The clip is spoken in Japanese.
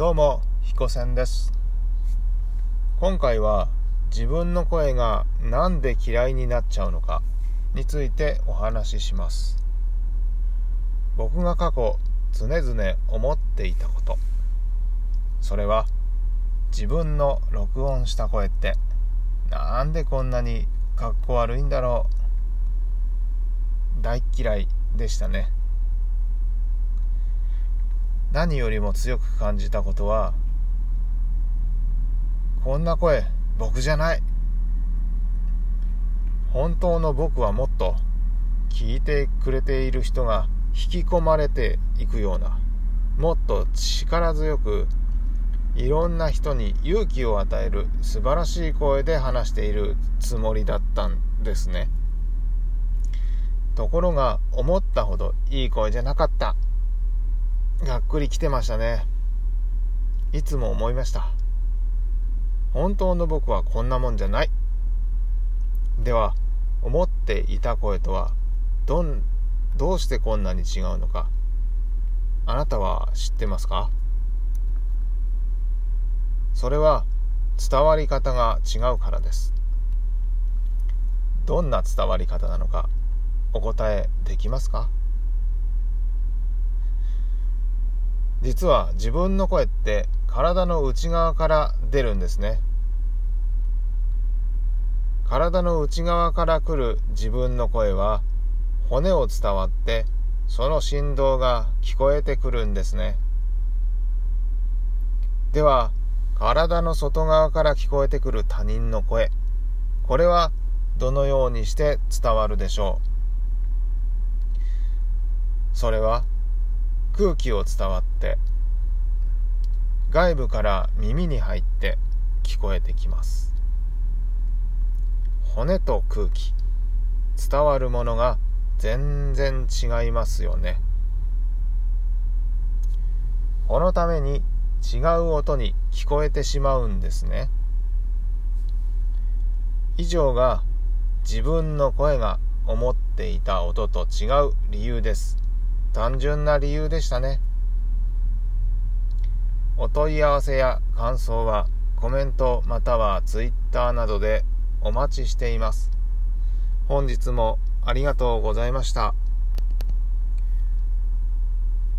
どうも、彦仙です。今回は自分の声がなんで嫌いになっちゃうのかについてお話しします。僕が過去常々思っていたこと。それは自分の録音した声ってなんでこんなにかっこ悪いんだろう。大嫌いでしたね。何よりも強く感じたことはこんな声僕じゃない。本当の僕はもっと聞いてくれている人が引き込まれていくようなもっと力強くいろんな人に勇気を与える素晴らしい声で話しているつもりだったんですね。ところが思ったほどいい声じゃなかった。がっくり来てましたね。いつも思いました。本当の僕はこんなもんじゃない。では、思っていた声とは、どん、どうしてこんなに違うのか、あなたは知ってますか？それは、伝わり方が違うからです。どんな伝わり方なのか、お答えできますか？実は自分の声って体の内側から出るんですね。体の内側から来る自分の声は骨を伝わってその振動が聞こえてくるんですね。では体の外側から聞こえてくる他人の声これはどのようにして伝わるでしょう？それは空気を伝わって外部から耳に入って聞こえてきます。骨と空気伝わるものが全然違いますよね。このために違う音に聞こえてしまうんですね。以上が自分の声が思っていた音と違う理由です。単純な理由でしたね。お問い合わせや感想はコメントまたは Twitter などでお待ちしています。本日もありがとうございました。